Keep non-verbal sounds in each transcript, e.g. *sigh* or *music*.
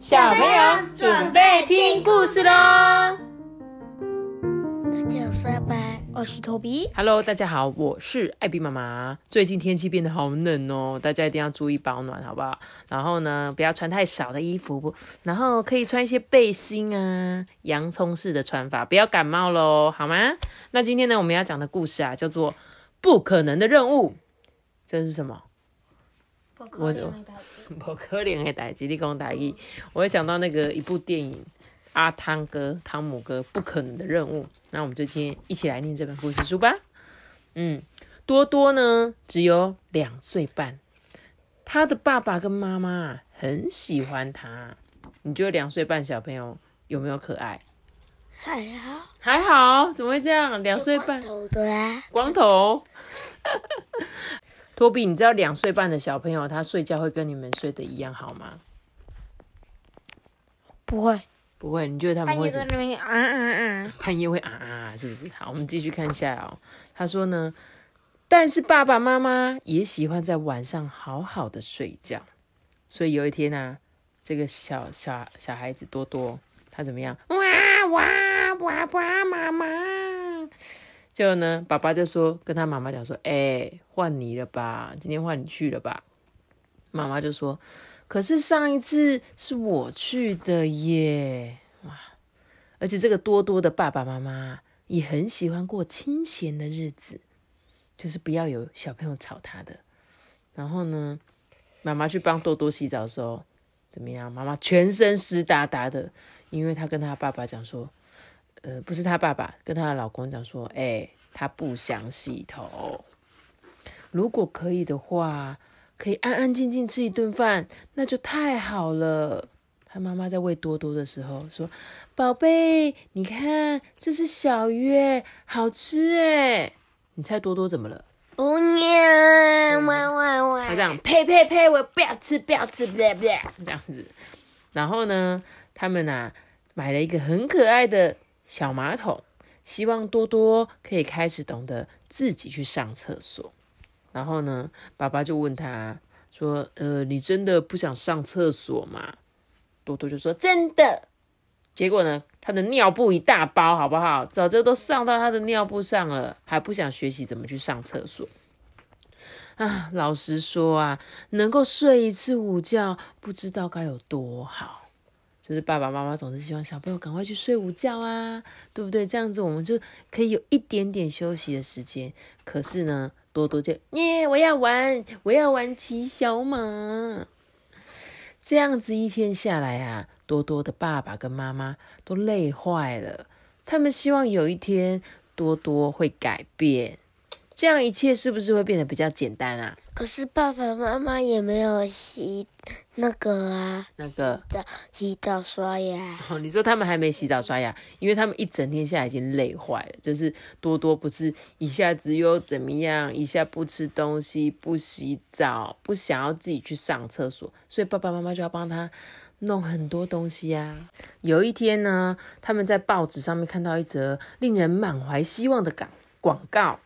小朋友准备听故事喽！大家好，我是托比。Hello，大家好，我是艾比妈妈。最近天气变得好冷哦，大家一定要注意保暖，好不好？然后呢，不要穿太少的衣服，然后可以穿一些背心啊，洋葱式的穿法，不要感冒喽，好吗？那今天呢，我们要讲的故事啊，叫做《不可能的任务》，这是什么？我我可怜的代志，你讲台语，我会想到那个一部电影《阿汤哥》汤姆哥不可能的任务。那我们就今天一起来念这本故事书吧。嗯，多多呢只有两岁半，他的爸爸跟妈妈很喜欢他。你觉得两岁半小朋友有没有可爱？还好，还好，怎么会这样？两岁半，头的啊，光头。托比，你知道两岁半的小朋友他睡觉会跟你们睡的一样好吗？不会，不会，你觉得他们会怎么？那边啊啊啊，半夜会啊啊，是不是？好，我们继续看一下哦。他说呢，但是爸爸妈妈也喜欢在晚上好好的睡觉，所以有一天呢、这个小小小孩子多多，他怎么样？哇哇哇哇，妈妈！结果呢，爸爸就说跟他妈妈讲说，哎、换你了吧，今天换你去了吧。妈妈就说，可是上一次是我去的耶。哇而且这个多多的爸爸妈妈也很喜欢过清闲的日子，就是不要有小朋友吵他的。然后呢，妈妈去帮多多洗澡的时候，怎么样？妈妈全身湿哒哒的，因为她跟她爸爸讲说，呃，不是她爸爸，跟她的老公讲说，哎、她不想洗头。如果可以的话，可以安安静静吃一顿饭，那就太好了。他妈妈在喂多多的时候说：“宝贝，你看，这是小鱼耶，好吃哎！你猜多多怎么了？不念，哇哇他哇这，样呸呸呸，我不要吃，不要吃，不要不要这样子。然后呢，他们啊买了一个很可爱的小马桶，希望多多可以开始懂得自己去上厕所。然后呢，爸爸就问他说：“呃，你真的不想上厕所吗？”多多就说：“真的。”结果呢，他的尿布一大包，好不好？早就都上到他的尿布上了，还不想学习怎么去上厕所。啊，老实说啊，能够睡一次午觉，不知道该有多好。就是爸爸妈妈总是希望小朋友赶快去睡午觉啊，对不对？这样子我们就可以有一点点休息的时间。可是呢，多多就耶，我要玩，我要玩骑小马。这样子一天下来啊，多多的爸爸跟妈妈都累坏了。他们希望有一天多多会改变，这样一切是不是会变得比较简单啊？可是爸爸妈妈也没有洗那个啊，那个的洗澡刷牙，哦，你说他们还没洗澡刷牙，因为他们一整天下来已经累坏了。就是多多不是一下子又怎么样，一下不吃东西、不洗澡、不想要自己去上厕所，所以爸爸妈妈就要帮他弄很多东西啊。有一天呢，他们在报纸上面看到一则令人满怀希望的广广告，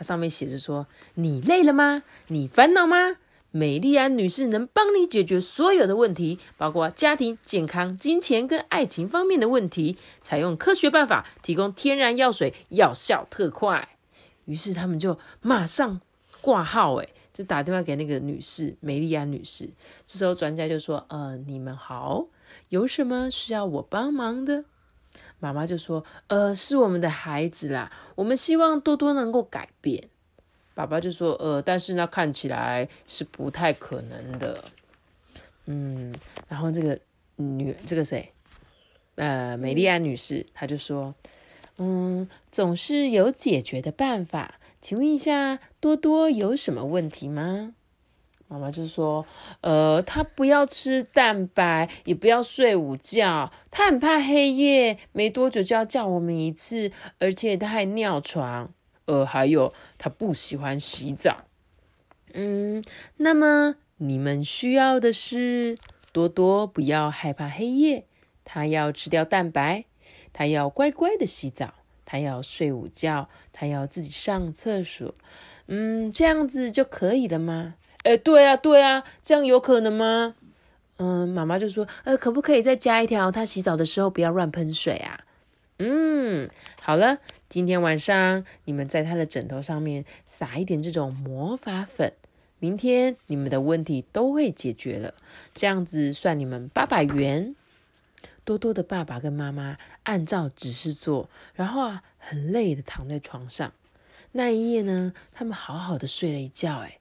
它上面写着说：“你累了吗？你烦恼吗？”美丽安女士能帮你解决所有的问题，包括家庭、健康、金钱跟爱情方面的问题，采用科学办法提供天然药水，药效特快。于是他们就马上挂号，诶，就打电话给那个女士，美丽安女士。这时候专家就说：“呃，你们好，有什么需要我帮忙的？”妈妈就说：“呃，是我们的孩子啦，我们希望多多能够改变。”爸爸就说：“呃，但是呢，看起来是不太可能的。”嗯，然后这个女，这个谁？呃，美丽安女士，她就说：“嗯，总是有解决的办法。请问一下，多多有什么问题吗？”妈妈就说：“呃，他不要吃蛋白，也不要睡午觉，他很怕黑夜，没多久就要叫我们一次，而且他还尿床。呃，还有他不喜欢洗澡。嗯，那么你们需要的是多多不要害怕黑夜，他要吃掉蛋白，他要乖乖的洗澡，他要睡午觉，他要自己上厕所。嗯，这样子就可以了吗？哎，对啊，对啊，这样有可能吗？嗯，妈妈就说，呃，可不可以再加一条，他洗澡的时候不要乱喷水啊？嗯，好了，今天晚上你们在他的枕头上面撒一点这种魔法粉，明天你们的问题都会解决了。这样子算你们八百元。多多的爸爸跟妈妈按照指示做，然后啊，很累的躺在床上。那一夜呢，他们好好的睡了一觉，哎，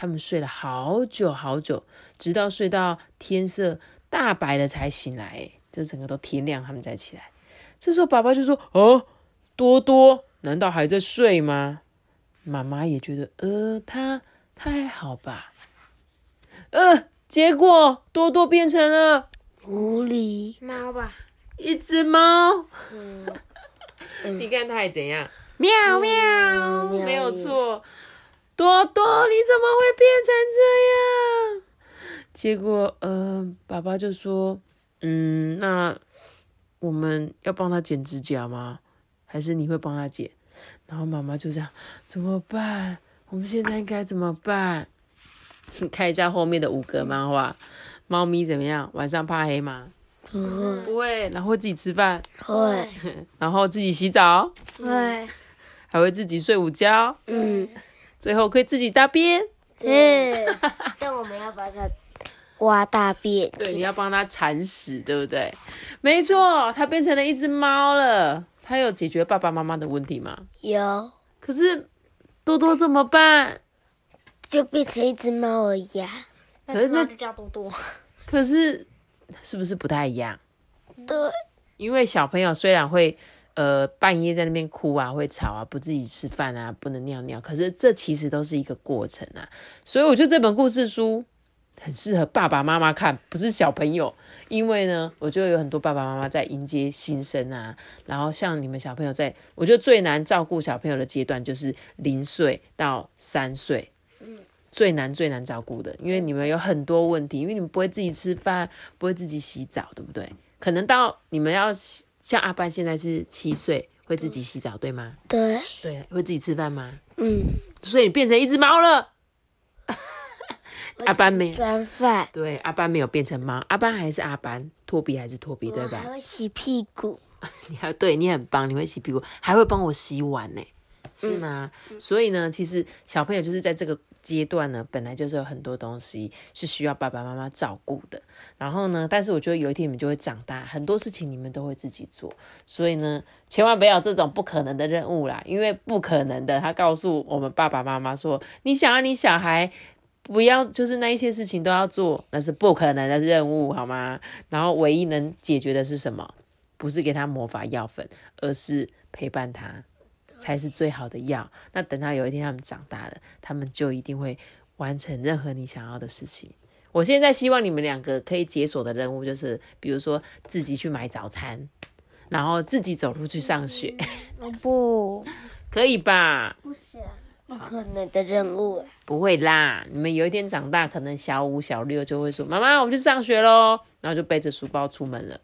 他们睡了好久好久，直到睡到天色大白了才醒来，哎，就整个都天亮，他们才起来。这时候爸爸就说：“哦，多多，难道还在睡吗？”妈妈也觉得，呃，他他还好吧？呃，结果多多变成了。狐狸猫吧，一只猫，嗯 *laughs* 你看它还怎样？喵喵，喵没有错。多多，你怎么会变成这样？结果，呃，爸爸就说，嗯，那我们要帮他剪指甲吗？还是你会帮他剪？然后妈妈就这样，怎么办？我们现在应该怎么办？看一下后面的五格漫画。猫咪怎么样？晚上怕黑吗？不会不会，然后会自己吃饭，会然后自己洗澡，会 *laughs* 还会自己睡午觉，嗯最后可以自己大便。嗯，但我们要把它挖大便。对，你要帮它铲屎，对不对？没错，它变成了一只猫了。它有解决爸爸妈妈的问题吗？有可是多多怎么办？就变成一只猫而已啊。可是那就叫多多。可是是不是不太一样？对，因为小朋友虽然会呃半夜在那边哭啊，会吵啊，不自己吃饭啊，不能尿尿，可是这其实都是一个过程啊。所以我觉得这本故事书很适合爸爸妈妈看，不是小朋友。因为呢，我觉得有很多爸爸妈妈在迎接新生啊，然后像你们小朋友在，我觉得最难照顾小朋友的阶段就是零岁到三岁。最难最难照顾的，因为你们有很多问题，因为你们不会自己吃饭，不会自己洗澡，对不对？可能到你们要像阿班现在是七岁，会自己洗澡，对吗？对，对，会自己吃饭吗？嗯，所以你变成一只猫了。*laughs* 阿班没有，装饭，对，阿班没有变成猫，阿班还是阿班，托比还是托比，对吧还吧？会洗屁股。*laughs* 你还对你很棒，你会洗屁股，还会帮我洗碗呢，是吗？所以呢，其实小朋友就是在这个阶段呢，本来就是有很多东西是需要爸爸妈妈照顾的。然后呢，但是我觉得有一天你们就会长大，很多事情你们都会自己做。所以呢，千万不要有这种不可能的任务啦，因为不可能的，他告诉我们爸爸妈妈说，你想要你小孩。不要，就是那一些事情都要做，那是不可能的任务，好吗？然后唯一能解决的是什么？不是给他魔法药粉，而是陪伴他，才是最好的药。那等到有一天他们长大了，他们就一定会完成任何你想要的事情。我现在希望你们两个可以解锁的任务，就是比如说自己去买早餐，然后自己走路去上学，*laughs* 不，可以吧？不是，不可能的任务。不会啦，你们有一天长大，可能小五、小六就会说：“妈妈，我去上学喽。”然后就背着书包出门了，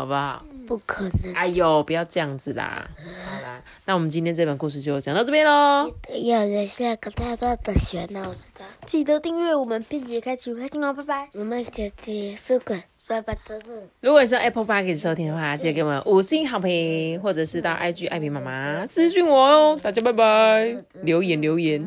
好不好？不可能。哎呦，不要这样子啦！好啦，那我们今天这本故事就讲到这边喽。要人下个大大的学呢，我知道。记得订阅我们，并且开启五颗星哦，拜拜。我们姐姐是个爸爸的人。如果你是用 Apple Podcast 收听的话，记得给我们五星好评，或者是到 IG 艾比妈妈私讯我哦。大家拜拜，留言留言。